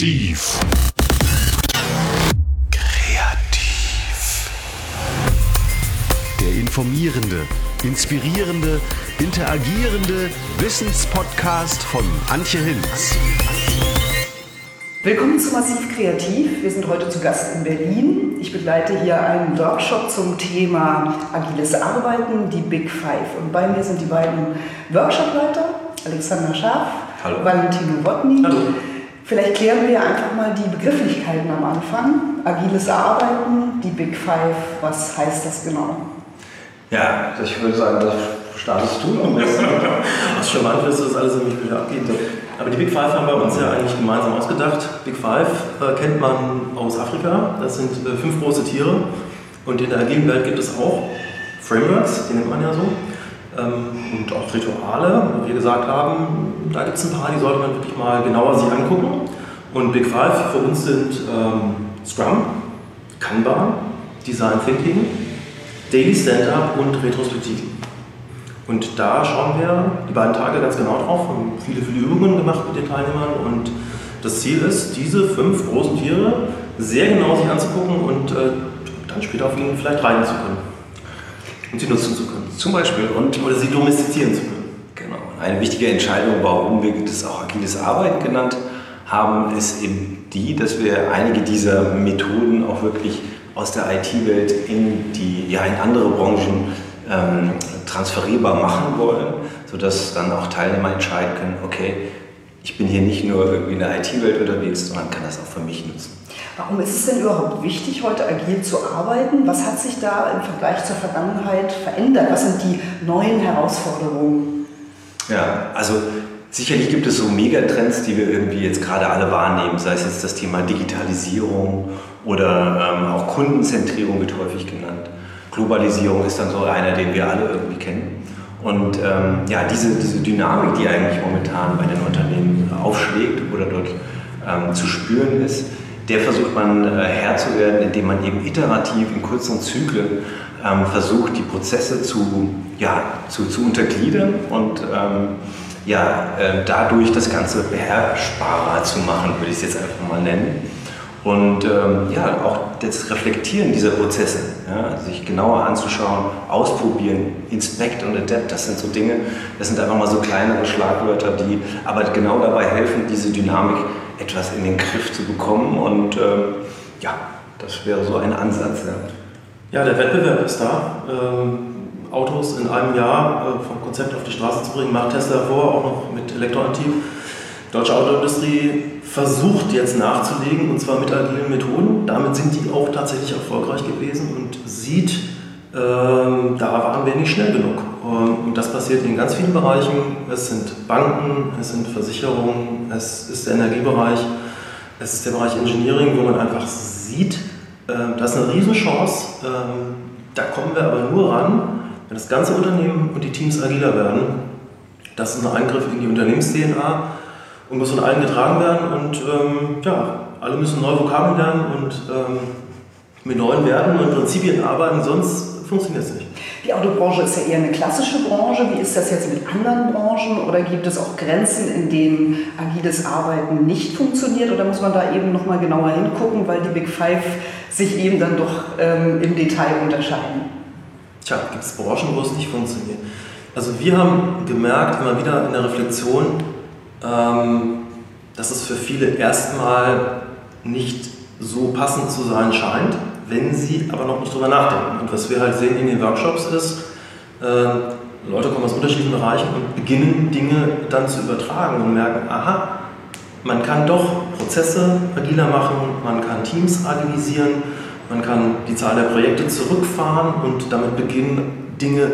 Massiv. Kreativ. Der informierende, inspirierende, interagierende Wissenspodcast von Antje Hinz. Willkommen zu Massiv Kreativ. Wir sind heute zu Gast in Berlin. Ich begleite hier einen Workshop zum Thema agiles Arbeiten, die Big Five. Und bei mir sind die beiden Workshopleiter, Alexander Schaaf, Hallo. Valentino Wotny. Hallo. Vielleicht klären wir einfach mal die Begrifflichkeiten am Anfang. Agiles Arbeiten, die Big Five, was heißt das genau? Ja, ich würde sagen, das startest du am besten. Aus charmant wirst du das alles nämlich wieder abgeben. Aber die Big Five haben wir uns ja eigentlich gemeinsam ausgedacht. Big Five äh, kennt man aus Afrika. Das sind äh, fünf große Tiere. Und in der agilen Welt gibt es auch Frameworks, die nennt man ja so. Ähm, und auch Rituale, wo wir gesagt haben, da gibt es ein paar, die sollte man wirklich mal genauer sich angucken. Und Big Five für uns sind ähm, Scrum, Kanban, Design Thinking, Daily Stand-Up und Retrospektiven. Und da schauen wir die beiden Tage ganz genau drauf, haben viele, viele Übungen gemacht mit den Teilnehmern und das Ziel ist, diese fünf großen Tiere sehr genau sich anzugucken und äh, dann später auf ihnen vielleicht reiten zu können und sie nutzen zu können. Zum Beispiel. Und Oder sie domestizieren zu können. genau, eine wichtige Entscheidung, warum wir das auch agiles Arbeiten genannt haben, ist eben die, dass wir einige dieser Methoden auch wirklich aus der IT-Welt in, die, ja, in andere Branchen ähm, transferierbar machen wollen, sodass dann auch Teilnehmer entscheiden können, okay, ich bin hier nicht nur irgendwie in der IT-Welt unterwegs, sondern kann das auch für mich nutzen. Warum ist es denn überhaupt wichtig, heute agil zu arbeiten? Was hat sich da im Vergleich zur Vergangenheit verändert? Was sind die neuen Herausforderungen? Ja, also sicherlich gibt es so Megatrends, die wir irgendwie jetzt gerade alle wahrnehmen, sei es jetzt das Thema Digitalisierung oder ähm, auch Kundenzentrierung wird häufig genannt. Globalisierung ist dann so einer, den wir alle irgendwie kennen. Und ähm, ja, diese, diese Dynamik, die eigentlich momentan bei den Unternehmen aufschlägt oder dort ähm, zu spüren ist, der versucht man äh, Herr zu werden, indem man eben iterativ in kurzen Zyklen ähm, versucht, die Prozesse zu, ja, zu, zu untergliedern und ähm, ja, äh, dadurch das Ganze beherrschbarer zu machen, würde ich es jetzt einfach mal nennen. Und ähm, ja, auch das Reflektieren dieser Prozesse, ja, sich genauer anzuschauen, ausprobieren, inspect und adapt, das sind so Dinge, das sind einfach mal so kleinere Schlagwörter, die aber genau dabei helfen, diese Dynamik etwas in den Griff zu bekommen. Und ähm, ja, das wäre so ein Ansatz. Ja. Ja, der Wettbewerb ist da. Ähm, Autos in einem Jahr äh, vom Konzept auf die Straße zu bringen, macht Tesla vor, auch noch mit Elektroantrieb. Deutsche Autoindustrie versucht jetzt nachzulegen und zwar mit agilen Methoden. Damit sind die auch tatsächlich erfolgreich gewesen und sieht, ähm, da waren wir nicht schnell genug. Ähm, und das passiert in ganz vielen Bereichen. Es sind Banken, es sind Versicherungen, es ist der Energiebereich, es ist der Bereich Engineering, wo man einfach sieht, ähm, das ist eine Riesenchance. Ähm, da kommen wir aber nur ran, wenn das ganze Unternehmen und die Teams agiler werden. Das ist ein Eingriff in die Unternehmens-DNA und muss von allen getragen werden. Und ähm, ja, alle müssen neue Vokabeln lernen und ähm, mit neuen Werten und Prinzipien arbeiten, sonst funktioniert es nicht. Die Autobranche ist ja eher eine klassische Branche. Wie ist das jetzt mit anderen Branchen? Oder gibt es auch Grenzen, in denen agiles Arbeiten nicht funktioniert? Oder muss man da eben nochmal genauer hingucken, weil die Big Five sich eben dann doch ähm, im Detail unterscheiden? Tja, gibt es Branchen, wo es nicht funktioniert? Also wir haben gemerkt, immer wieder in der Reflexion, ähm, dass es für viele erstmal nicht so passend zu sein scheint, wenn sie aber noch nicht drüber nachdenken. Und was wir halt sehen in den Workshops ist, äh, Leute kommen aus unterschiedlichen Bereichen und beginnen Dinge dann zu übertragen und merken, aha, man kann doch Prozesse agiler machen, man kann Teams agilisieren, man kann die Zahl der Projekte zurückfahren und damit beginnen, Dinge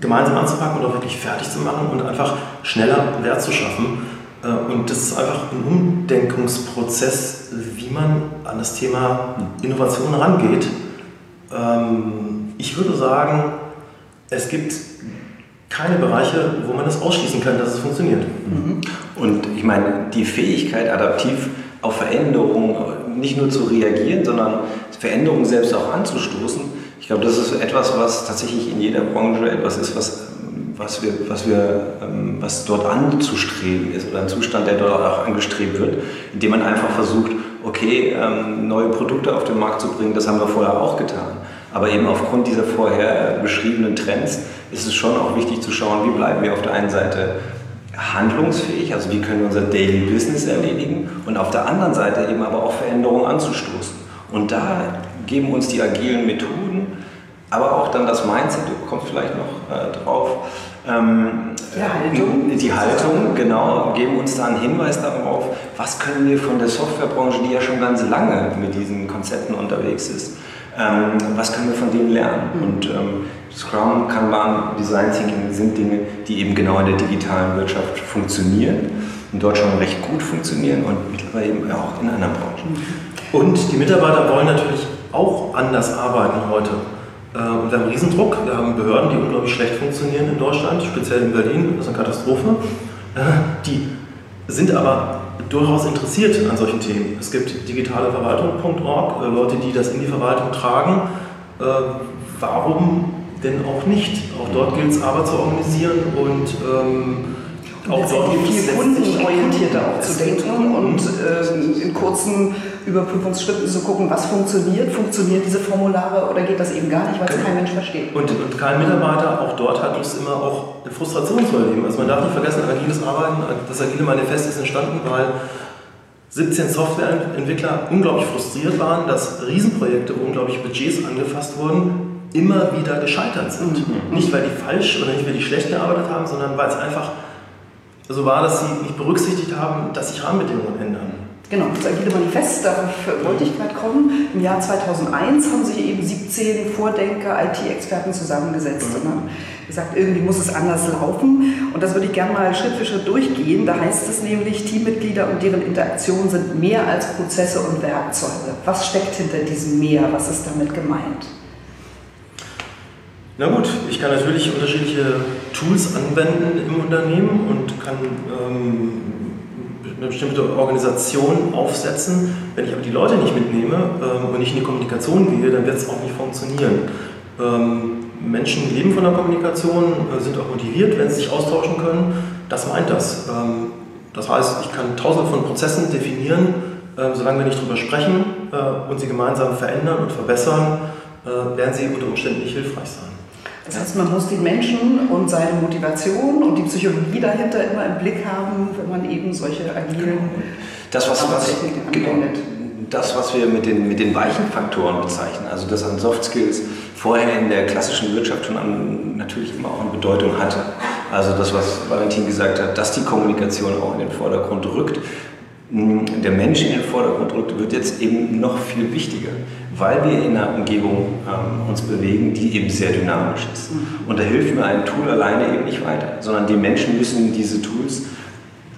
gemeinsam anzupacken oder wirklich fertig zu machen und einfach schneller Wert zu schaffen. Äh, Und das ist einfach ein Umdenkungsprozess, wie man an das Thema Innovation rangeht. Ähm, Ich würde sagen, es gibt keine Bereiche, wo man das ausschließen kann, dass es funktioniert. Und ich meine, die Fähigkeit, adaptiv auf Veränderungen nicht nur zu reagieren, sondern Veränderungen selbst auch anzustoßen, ich glaube, das ist etwas, was tatsächlich in jeder Branche etwas ist, was was, wir, was, wir, ähm, was dort anzustreben ist oder ein Zustand, der dort auch angestrebt wird, indem man einfach versucht, okay, ähm, neue Produkte auf den Markt zu bringen, das haben wir vorher auch getan. Aber eben aufgrund dieser vorher beschriebenen Trends ist es schon auch wichtig zu schauen, wie bleiben wir auf der einen Seite handlungsfähig, also wie können wir unser Daily Business erledigen und auf der anderen Seite eben aber auch Veränderungen anzustoßen. Und da geben uns die agilen Methoden, aber auch dann das Mindset, du kommst vielleicht noch äh, drauf, ähm, die Haltung. Die Haltung, genau, geben uns da einen Hinweis darauf, was können wir von der Softwarebranche, die ja schon ganz lange mit diesen Konzepten unterwegs ist, ähm, was können wir von denen lernen? Mhm. Und ähm, Scrum, Kanban, Design Thinking sind Dinge, die eben genau in der digitalen Wirtschaft funktionieren und dort schon recht gut funktionieren und mittlerweile eben auch in anderen Branchen. Mhm. Und die Mitarbeiter wollen natürlich auch anders arbeiten heute. Äh, und wir haben Riesendruck. Wir haben Behörden, die unglaublich schlecht funktionieren in Deutschland, speziell in Berlin. Das ist eine Katastrophe. Äh, die sind aber durchaus interessiert an solchen Themen. Es gibt digitaleverwaltung.org, äh, Leute, die das in die Verwaltung tragen. Warum denn auch nicht? Auch dort gilt es aber zu organisieren und ähm, auch dort viel kundenorientierter auch zu denken und äh, in kurzen Überprüfungsschritten zu gucken, was funktioniert. Funktionieren diese Formulare oder geht das eben gar nicht, weil es genau. kein Mensch versteht? Und, und kein Mitarbeiter auch dort hat Lust immer auch eine Frustration zu erleben. Also man darf nicht vergessen, agiles Arbeiten, das agile Manifest ist entstanden, weil 17 Softwareentwickler unglaublich frustriert waren, dass Riesenprojekte, wo unglaublich Budgets angefasst wurden, immer wieder gescheitert sind. Mhm. Nicht, weil die falsch oder nicht, weil die schlecht gearbeitet haben, sondern weil es einfach so war, dass sie nicht berücksichtigt haben, dass sich Rahmenbedingungen ändern. Genau, das Agile Manifest, darauf wollte ich gerade kommen. Im Jahr 2001 haben sich eben 17 Vordenker, IT-Experten zusammengesetzt und haben gesagt, irgendwie muss es anders laufen. Und das würde ich gerne mal Schritt für Schritt durchgehen. Da heißt es nämlich, Teammitglieder und deren Interaktion sind mehr als Prozesse und Werkzeuge. Was steckt hinter diesem Mehr? Was ist damit gemeint? Na gut, ich kann natürlich unterschiedliche Tools anwenden im Unternehmen und kann ähm, eine bestimmte Organisation aufsetzen. Wenn ich aber die Leute nicht mitnehme ähm, und nicht in die Kommunikation gehe, dann wird es auch nicht funktionieren. Ähm, Menschen leben von der Kommunikation, äh, sind auch motiviert, wenn sie sich austauschen können. Das meint das. Ähm, das heißt, ich kann tausende von Prozessen definieren, äh, solange wir nicht darüber sprechen äh, und sie gemeinsam verändern und verbessern, äh, werden sie unter Umständen nicht hilfreich sein. Das heißt, man muss den Menschen und seine Motivation und die Psychologie dahinter immer im Blick haben, wenn man eben solche agilen das, was, was, genau, das, was wir mit den, mit den weichen Faktoren bezeichnen, also das an Soft Skills vorher in der klassischen Wirtschaft schon an, natürlich immer auch eine Bedeutung hatte. Also das, was Valentin gesagt hat, dass die Kommunikation auch in den Vordergrund rückt, der Mensch in den Vordergrund rückt, wird jetzt eben noch viel wichtiger weil wir in einer Umgebung ähm, uns bewegen, die eben sehr dynamisch ist. Mhm. Und da hilft mir ein Tool alleine eben nicht weiter, sondern die Menschen müssen diese Tools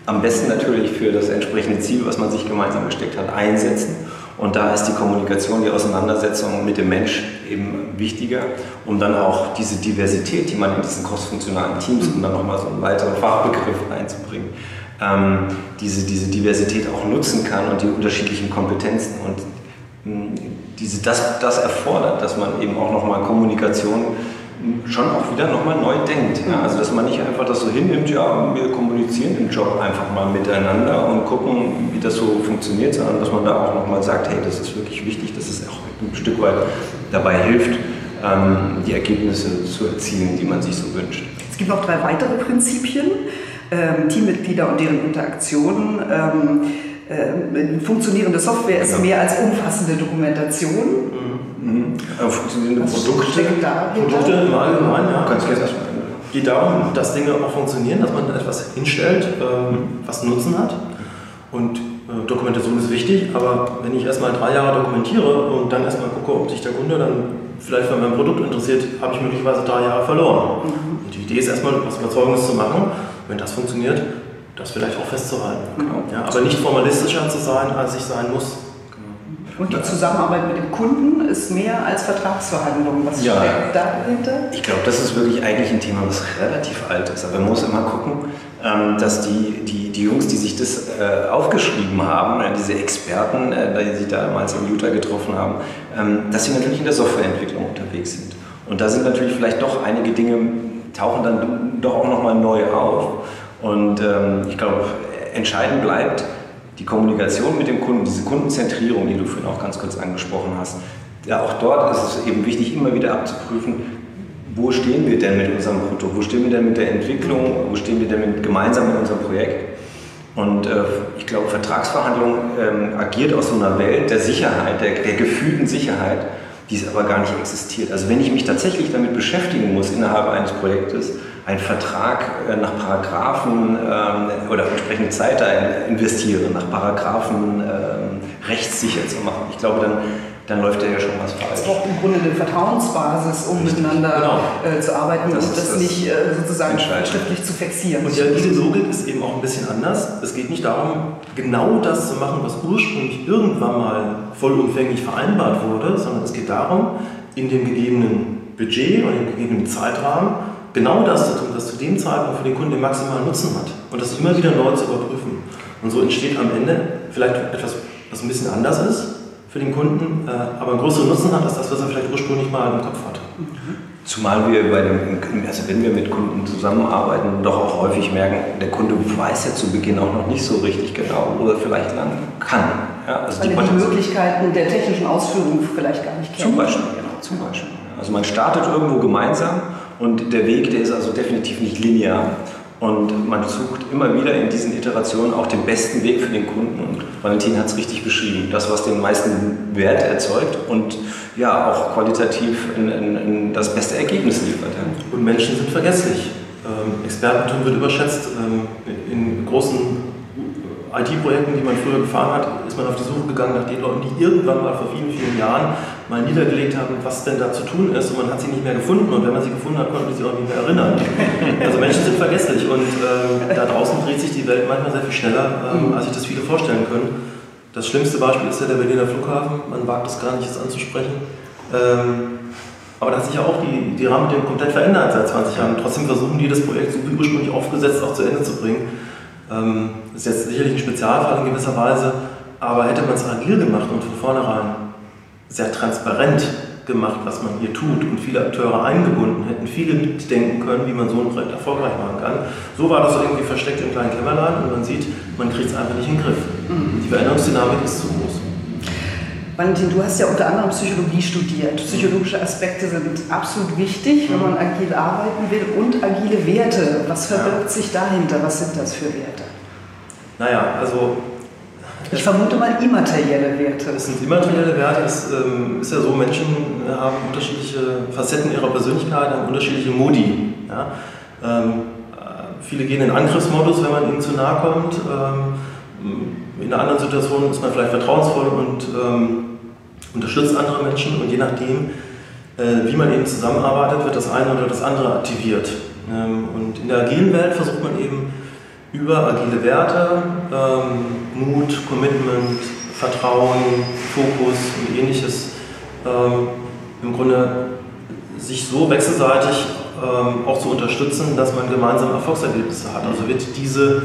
am besten natürlich für das entsprechende Ziel, was man sich gemeinsam gesteckt hat, einsetzen. Und da ist die Kommunikation, die Auseinandersetzung mit dem Mensch eben wichtiger, um dann auch diese Diversität, die man in diesen crossfunktionalen Teams, um dann nochmal so einen weiteren Fachbegriff einzubringen, ähm, diese, diese Diversität auch nutzen kann und die unterschiedlichen Kompetenzen und diese, das, das erfordert, dass man eben auch nochmal Kommunikation schon auch wieder nochmal neu denkt. Ja? Also dass man nicht einfach das so hinnimmt, ja, wir kommunizieren im Job einfach mal miteinander und gucken, wie das so funktioniert, sondern dass man da auch nochmal sagt, hey, das ist wirklich wichtig, dass es auch ein Stück weit dabei hilft, ähm, die Ergebnisse zu erzielen, die man sich so wünscht. Es gibt noch drei weitere Prinzipien, ähm, Teammitglieder und deren Interaktionen. Ähm, äh, funktionierende Software ist mehr als umfassende Dokumentation. Mhm. Mhm. funktionierende Was Produkte. Produkte im Allgemeinen, ja. Ganz gerne erstmal. geht darum, dass Dinge auch funktionieren, dass man etwas hinstellt, ähm, was Nutzen hat. Und äh, Dokumentation ist wichtig, aber wenn ich erstmal drei Jahre dokumentiere und dann erstmal gucke, ob sich der Kunde dann vielleicht für mein Produkt interessiert, habe ich möglicherweise drei Jahre verloren. Mhm. Und die Idee ist erstmal, was Überzeugendes zu machen. Wenn das funktioniert, das vielleicht auch festzuhalten. Genau. Ja, aber nicht formalistischer zu sein, als ich sein muss. Und die Zusammenarbeit mit dem Kunden ist mehr als Vertragsverhandlungen. Was ja. steckt dahinter? Ich glaube, das ist wirklich eigentlich ein Thema, was relativ alt ist. Aber man muss immer gucken, ähm, dass die, die, die Jungs, die sich das äh, aufgeschrieben haben, äh, diese Experten, äh, die sich damals in Utah getroffen haben, ähm, dass sie natürlich in der Softwareentwicklung unterwegs sind. Und da sind natürlich vielleicht doch einige Dinge tauchen dann doch auch nochmal neu auf. Und ähm, ich glaube, entscheidend bleibt die Kommunikation mit dem Kunden, diese Kundenzentrierung, die du vorhin auch ganz kurz angesprochen hast. Ja, auch dort ist es eben wichtig, immer wieder abzuprüfen, wo stehen wir denn mit unserem Produkt, wo stehen wir denn mit der Entwicklung, wo stehen wir denn mit, gemeinsam mit unserem Projekt. Und äh, ich glaube, Vertragsverhandlung ähm, agiert aus so einer Welt der Sicherheit, der, der gefühlten Sicherheit, die es aber gar nicht existiert. Also wenn ich mich tatsächlich damit beschäftigen muss innerhalb eines Projektes, einen Vertrag äh, nach Paragraphen ähm, oder entsprechende Zeit da investiere, nach Paragraphen ähm, rechtssicher zu machen, ich glaube, dann dann läuft da ja schon was falsch. Es braucht im Grunde eine Vertrauensbasis, um Richtig. miteinander genau. äh, zu arbeiten das und das, das nicht äh, sozusagen schriftlich zu fixieren. Und ja, diese Logik ist eben auch ein bisschen anders. Es geht nicht darum, genau das zu machen, was ursprünglich irgendwann mal vollumfänglich vereinbart wurde, sondern es geht darum, in dem gegebenen Budget und im gegebenen Zeitrahmen genau das zu tun, was zu dem Zeitpunkt für den Kunden den maximalen Nutzen hat. Und das immer wieder neu zu überprüfen. Und so entsteht am Ende vielleicht etwas, was ein bisschen anders ist, für den Kunden, äh, aber einen größeren Nutzen hat als das, was er vielleicht ursprünglich mal im Kopf hatte. Zumal wir bei dem, also wenn wir mit Kunden zusammenarbeiten, doch auch häufig merken, der Kunde weiß ja zu Beginn auch noch nicht so richtig genau, wo er vielleicht lang kann. Ja, also Weil die, die Möglichkeiten der technischen Ausführung vielleicht gar nicht kennen. Zum Beispiel, genau, zum Beispiel. Also man startet irgendwo gemeinsam und der Weg, der ist also definitiv nicht linear. Und man sucht immer wieder in diesen Iterationen auch den besten Weg für den Kunden. Und Valentin hat es richtig beschrieben. Das, was den meisten Wert erzeugt und ja auch qualitativ in, in, in das beste Ergebnis liefert. Und Menschen sind vergesslich. Ähm, Expertentum wird überschätzt. Ähm, in großen IT-Projekten, die man früher gefahren hat, ist man auf die Suche gegangen nach den Leuten, die irgendwann mal vor vielen, vielen Jahren mal niedergelegt haben, was denn da zu tun ist und man hat sie nicht mehr gefunden und wenn man sie gefunden hat, konnte man sie auch nicht mehr erinnern. Also Menschen sind vergesslich und äh, da draußen dreht sich die Welt manchmal sehr viel schneller, äh, als sich das viele vorstellen können. Das schlimmste Beispiel ist ja der Berliner Flughafen, man wagt es gar nicht, es anzusprechen. Ähm, aber da hat sich ja auch die, die Rahmenbedingungen komplett verändert seit 20 Jahren. Trotzdem versuchen die, das Projekt so wie ursprünglich aufgesetzt auch zu Ende zu bringen. Ähm, ist jetzt sicherlich ein Spezialfall in gewisser Weise, aber hätte man es agil gemacht und von vornherein sehr transparent gemacht, was man hier tut und viele Akteure eingebunden, hätten viele mitdenken können, wie man so ein Projekt erfolgreich machen kann. So war das irgendwie versteckt im kleinen Kämmerlein und man sieht, man kriegt es einfach nicht in den Griff. Mhm. Die Veränderungsdynamik ist zu groß. Valentin, du hast ja unter anderem Psychologie studiert. Psychologische Aspekte sind absolut wichtig, wenn man agil arbeiten will und agile Werte. Was verbirgt ja. sich dahinter? Was sind das für Werte? Naja, also ich vermute mal immaterielle Werte. Es sind immaterielle Werte. Es ähm, ist ja so, Menschen haben unterschiedliche Facetten ihrer Persönlichkeit, haben unterschiedliche Modi. Ja? Ähm, äh, viele gehen in Angriffsmodus, wenn man ihnen zu nahe kommt. Ähm, in einer anderen Situation ist man vielleicht vertrauensvoll und ähm, unterstützt andere Menschen. Und je nachdem, äh, wie man eben zusammenarbeitet, wird das eine oder das andere aktiviert. Ähm, und in der agilen Welt versucht man eben, über agile Werte, ähm, Mut, Commitment, Vertrauen, Fokus und ähnliches ähm, im Grunde sich so wechselseitig auch zu unterstützen, dass man gemeinsam Erfolgsergebnisse hat. Also wird diese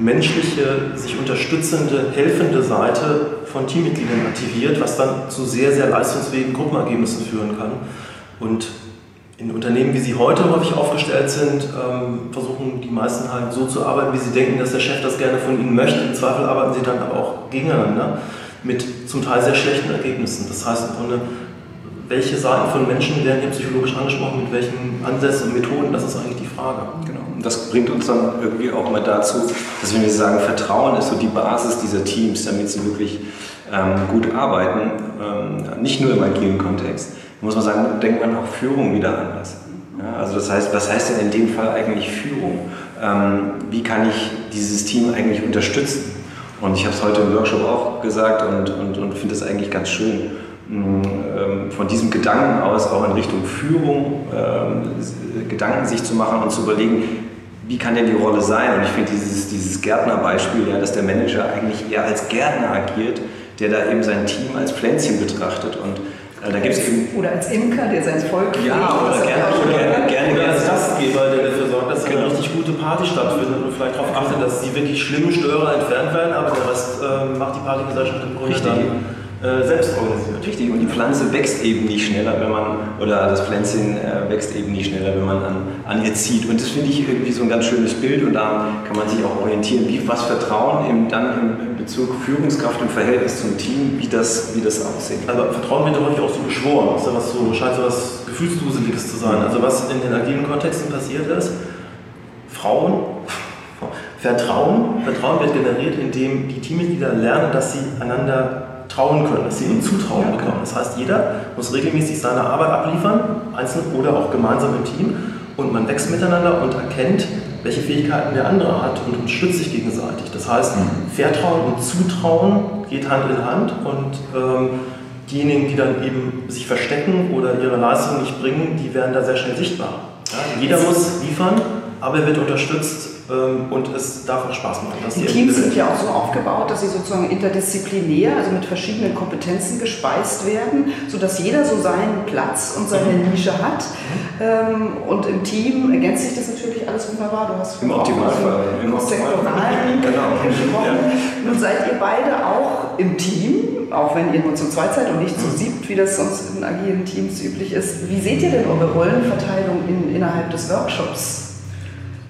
menschliche, sich unterstützende, helfende Seite von Teammitgliedern aktiviert, was dann zu sehr, sehr leistungsfähigen Gruppenergebnissen führen kann. Und in Unternehmen, wie sie heute häufig aufgestellt sind, ähm, versuchen die meisten halt so zu arbeiten, wie sie denken, dass der Chef das gerne von ihnen möchte. Im Zweifel arbeiten sie dann aber auch gegeneinander mit zum Teil sehr schlechten Ergebnissen. Das heißt im Grunde, welche Seiten von Menschen werden hier psychologisch angesprochen, mit welchen Ansätzen und Methoden, das ist eigentlich die Frage. Genau. Und das bringt uns dann irgendwie auch mal dazu, dass wir sagen, Vertrauen ist so die Basis dieser Teams, damit sie wirklich ähm, gut arbeiten, ähm, nicht nur im agilen Kontext muss man sagen, denkt man auch Führung wieder anders. Ja, also das heißt, was heißt denn in dem Fall eigentlich Führung? Ähm, wie kann ich dieses Team eigentlich unterstützen? Und ich habe es heute im Workshop auch gesagt und, und, und finde es eigentlich ganz schön, von diesem Gedanken aus auch in Richtung Führung ähm, Gedanken sich zu machen und zu überlegen, wie kann denn die Rolle sein? Und ich finde dieses, dieses Gärtnerbeispiel, ja, dass der Manager eigentlich eher als Gärtner agiert, der da eben sein Team als Pflänzchen betrachtet und da gibt's eben oder als Imker, der sein Volk Ja, oder gerne, oder gerne, gerne, oder als Gastgeber, der dafür sorgt, dass genau. eine richtig gute Party stattfindet und vielleicht darauf achtet, dass die wirklich schlimmen Störer entfernt werden, aber der Rest äh, macht die Partygesellschaft im Grunde richtig. dann äh, selbst organisiert. Richtig, und die Pflanze wächst eben nicht schneller, wenn man, oder das Pflänzchen äh, wächst eben nicht schneller, wenn man an, an ihr zieht. Und das finde ich irgendwie so ein ganz schönes Bild und da kann man sich auch orientieren, wie was Vertrauen eben dann im Bezug Führungskraft im Verhältnis zum Team, wie das, wie das aussieht. Aber Vertrauen wird häufig auch so beschworen, ja was so, scheint so was Gefühlsduseliges zu sein. Also was in den agilen Kontexten passiert ist, Frauen, Vertrauen, Vertrauen wird generiert, indem die Teammitglieder lernen, dass sie einander trauen können, dass sie ihnen Zutrauen bekommen. Das heißt, jeder muss regelmäßig seine Arbeit abliefern, einzeln oder auch gemeinsam im Team. Und man wächst miteinander und erkennt, welche Fähigkeiten der andere hat und unterstützt sich gegenseitig. Das heißt, mhm. Vertrauen und Zutrauen geht Hand in Hand und ähm, diejenigen, die dann eben sich verstecken oder ihre Leistung nicht bringen, die werden da sehr schnell sichtbar. Ja, jeder muss liefern, aber er wird unterstützt und es darf auch Spaß machen. Die Teams sind ja auch so aufgebaut, dass sie sozusagen interdisziplinär, also mit verschiedenen Kompetenzen gespeist werden, sodass jeder so seinen Platz und seine mhm. Nische hat. Mhm. Und im Team ergänzt sich das natürlich alles wunderbar. Du hast Im Optimalfall. Im Sektoralen genau. gesprochen. Ja. Nun seid ihr beide auch im Team, auch wenn ihr nur zu zweit seid und nicht zu mhm. siebt, wie das sonst in agilen Teams üblich ist. Wie seht ihr denn eure Rollenverteilung in, innerhalb des Workshops?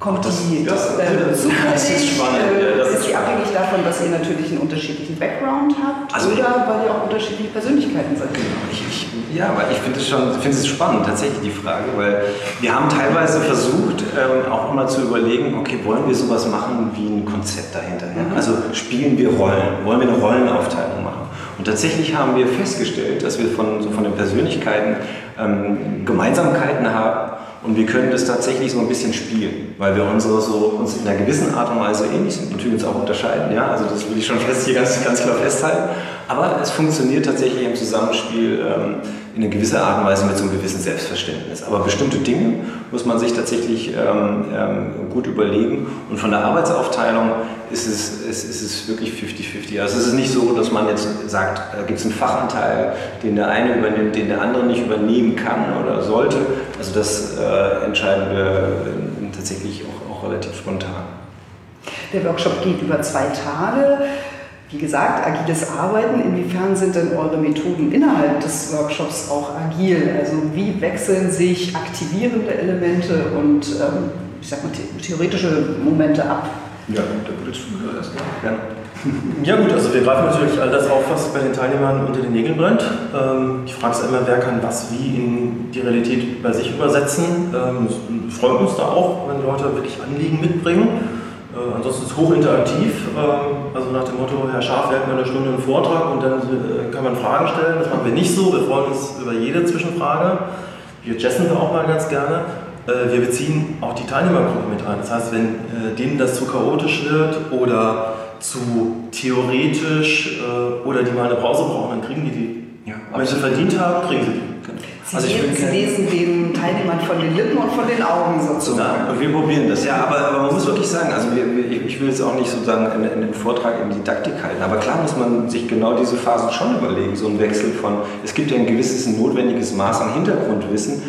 Kommt das, die das, äh, zufällig? Ist spannend. Äh, das ist, ist die abhängig davon, dass ihr natürlich einen unterschiedlichen Background habt also oder weil ihr auch unterschiedliche Persönlichkeiten seid? Genau, ich, ich, ja, aber ich finde es schon find es spannend, tatsächlich die Frage, weil wir haben teilweise versucht, ähm, auch immer zu überlegen, okay, wollen wir sowas machen wie ein Konzept dahinter? Ja? Mhm. Also spielen wir Rollen, wollen wir eine Rollenaufteilung machen? Und tatsächlich haben wir festgestellt, dass wir von, so von den Persönlichkeiten ähm, Gemeinsamkeiten haben und wir können das tatsächlich so ein bisschen spielen, weil wir unsere so, uns in einer gewissen Art und Weise ähnlich sind, natürlich uns auch unterscheiden, ja, also das will ich schon fest hier ganz, ganz klar festhalten. Aber es funktioniert tatsächlich im Zusammenspiel ähm, in einer gewissen Art und Weise mit so einem gewissen Selbstverständnis. Aber bestimmte Dinge muss man sich tatsächlich ähm, ähm, gut überlegen. Und von der Arbeitsaufteilung ist es, ist, ist es wirklich 50-50. Also es ist nicht so, dass man jetzt sagt, da gibt es einen Fachanteil, den der eine übernimmt, den der andere nicht übernehmen kann oder sollte. Also das äh, entscheiden wir äh, tatsächlich auch, auch relativ spontan. Der Workshop geht über zwei Tage. Wie gesagt, agiles Arbeiten, inwiefern sind denn eure Methoden innerhalb des Workshops auch agil? Also wie wechseln sich aktivierende Elemente und ähm, ich sag mal, theoretische Momente ab? Ja, da würdest du erstmal gerne. Ja gut, also wir greifen natürlich all das auf, was bei den Teilnehmern unter den Nägeln brennt. Ähm, die Frage ist immer, wer kann was wie in die Realität bei sich übersetzen. Ähm, freut uns da auch, wenn Leute wirklich Anliegen mitbringen. Äh, ansonsten ist es hochinteraktiv, äh, also nach dem Motto, Herr Schaf, wir halten eine Stunde einen Vortrag und dann äh, kann man Fragen stellen. Das machen wir nicht so, wir freuen uns über jede Zwischenfrage. Wir jessen auch mal ganz gerne. Äh, wir beziehen auch die Teilnehmergruppe mit ein. Das heißt, wenn äh, denen das zu chaotisch wird oder zu theoretisch äh, oder die mal eine Pause brauchen, dann kriegen die die. Ja, wenn sie verdient haben, kriegen sie die. Sie, also ich Sie lesen den Teilnehmern von den Lippen und von den Augen sozusagen. und wir probieren das, ja, aber, aber man muss wirklich sagen, also wir, ich will jetzt auch nicht sozusagen in, in den Vortrag in Didaktik halten, aber klar muss man sich genau diese Phasen schon überlegen, so ein Wechsel von, es gibt ja ein gewisses notwendiges Maß an Hintergrundwissen,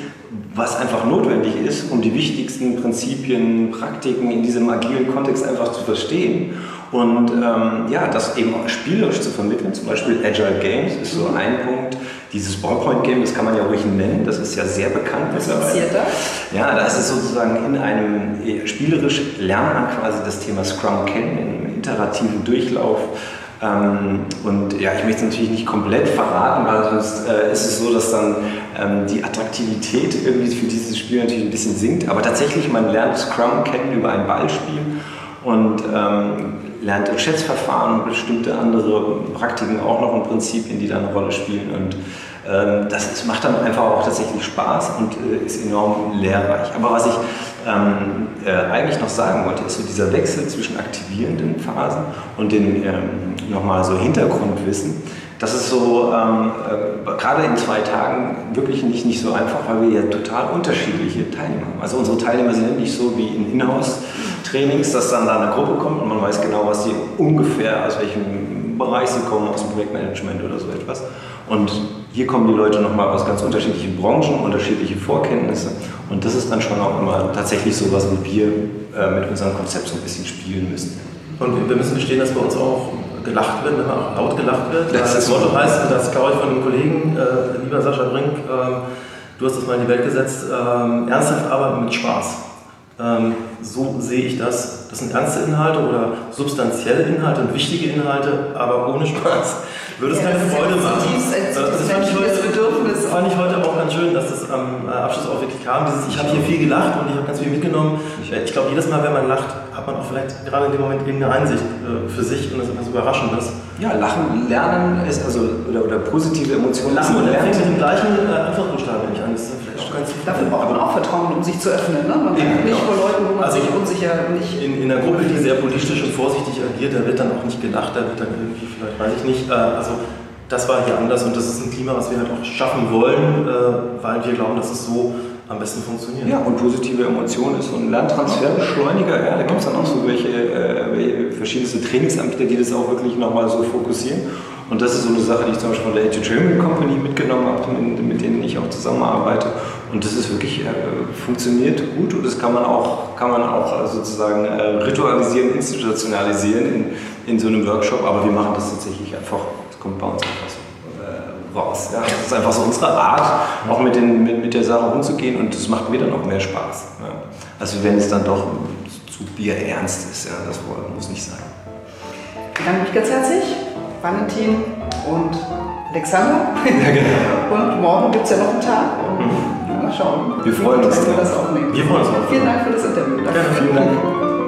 was einfach notwendig ist, um die wichtigsten Prinzipien, Praktiken in diesem agilen Kontext einfach zu verstehen. Und ähm, ja, das eben auch spielerisch zu vermitteln, zum Beispiel Agile Games ist so ein Punkt, dieses Ballpoint-Game, das kann man ja ruhig nennen, das ist ja sehr bekannt Was passiert da? Ja, da ist es sozusagen in einem, eh, spielerisch lernt man quasi das Thema Scrum kennen, in einem iterativen Durchlauf. Ähm, und ja, ich möchte es natürlich nicht komplett verraten, weil sonst äh, ist es so, dass dann ähm, die Attraktivität irgendwie für dieses Spiel natürlich ein bisschen sinkt. Aber tatsächlich, man lernt Scrum kennen über ein Ballspiel und ähm, lernt im Schätzverfahren bestimmte andere Praktiken auch noch in Prinzipien, die da eine Rolle spielen. Und ähm, das ist, macht dann einfach auch tatsächlich Spaß und äh, ist enorm lehrreich. Aber was ich ähm, äh, eigentlich noch sagen wollte, ist so dieser Wechsel zwischen aktivierenden Phasen und den ähm, nochmal so Hintergrundwissen. Das ist so ähm, äh, gerade in zwei Tagen wirklich nicht, nicht so einfach, weil wir ja total unterschiedliche Teilnehmer haben. Also unsere Teilnehmer sind nicht so wie in Inhouse-Trainings, dass dann da eine Gruppe kommt und man weiß genau, was die ungefähr, aus welchem Bereich sie kommen, aus dem Projektmanagement oder so etwas. Und hier kommen die Leute nochmal aus ganz unterschiedlichen Branchen, unterschiedliche Vorkenntnisse. Und das ist dann schon auch immer tatsächlich so was, wie wir äh, mit unserem Konzept so ein bisschen spielen müssen. Und wir müssen gestehen, dass bei uns auch gelacht wird, wenn man auch laut gelacht wird. Das, das Motto heißt, das glaube ich von einem Kollegen, äh, lieber Sascha Brink, ähm, du hast das mal in die Welt gesetzt, ähm, ernsthaft arbeiten mit Spaß. Ähm, so sehe ich das. Das sind ernste Inhalte oder substanzielle Inhalte und wichtige Inhalte, aber ohne Spaß würde es Ja, keine das Freude machen. Äh, zutiefst das fand ich heute, fand ich heute auch ganz schön, dass das am äh, Abschluss auch wirklich kam. Dieses, ich habe hier viel gelacht und ich habe ganz viel mitgenommen. Ich glaube, jedes Mal, wenn man lacht, hat man auch vielleicht gerade in dem Moment irgendeine Einsicht äh, für sich und das ist etwas Überraschendes. Ja, Lachen, Lernen ist also, oder, oder positive Emotionen. Lachen und er fängt mit Lernen. dem gleichen äh, Anfangsbuchstaben nicht an. Das ist vielleicht auch ganz Dafür braucht man auch Vertrauen, um sich zu öffnen. Ne? Man Eben, nicht genau. vor Leuten, wo man Also sich unsicher nicht. In, in einer Gruppe, die sehr politisch und vorsichtig agiert, da wird dann auch nicht gelacht, da wird dann irgendwie, vielleicht weiß ich nicht, äh, also das war hier anders und das ist ein Klima, was wir halt auch schaffen wollen, äh, weil wir glauben, dass es so am besten funktioniert. Ja, und positive Emotionen ist so ein Lerntransferbeschleuniger. Ja, da gibt es dann auch so welche, äh, verschiedenste Trainingsanbieter, die das auch wirklich nochmal so fokussieren. Und das ist so eine Sache, die ich zum Beispiel von der Educational Company mitgenommen habe, mit, denen ich auch zusammenarbeite. Und das ist wirklich, äh, funktioniert gut und das kann man auch, kann man auch äh, sozusagen äh, ritualisieren, institutionalisieren in, in so einem Workshop. Aber wir machen das tatsächlich einfach, das kommt bei uns einfach so äh, raus. Ja. Das ist einfach so unsere Art, auch mit, den, mit, mit der Sache umzugehen und das macht mir dann auch mehr Spaß. Ja. Also wenn es dann doch zu Bier ernst ist, ja, das muss nicht sein. Ich bedanke mich ganz herzlich, Valentin und Alexander. Und morgen gibt es ja noch einen Tag. Und mal schauen, Wir freuen uns wir das aufnehmen. Wir freuen uns auch. Vielen Dank für das Interview. Danke. Gerne. Vielen Dank.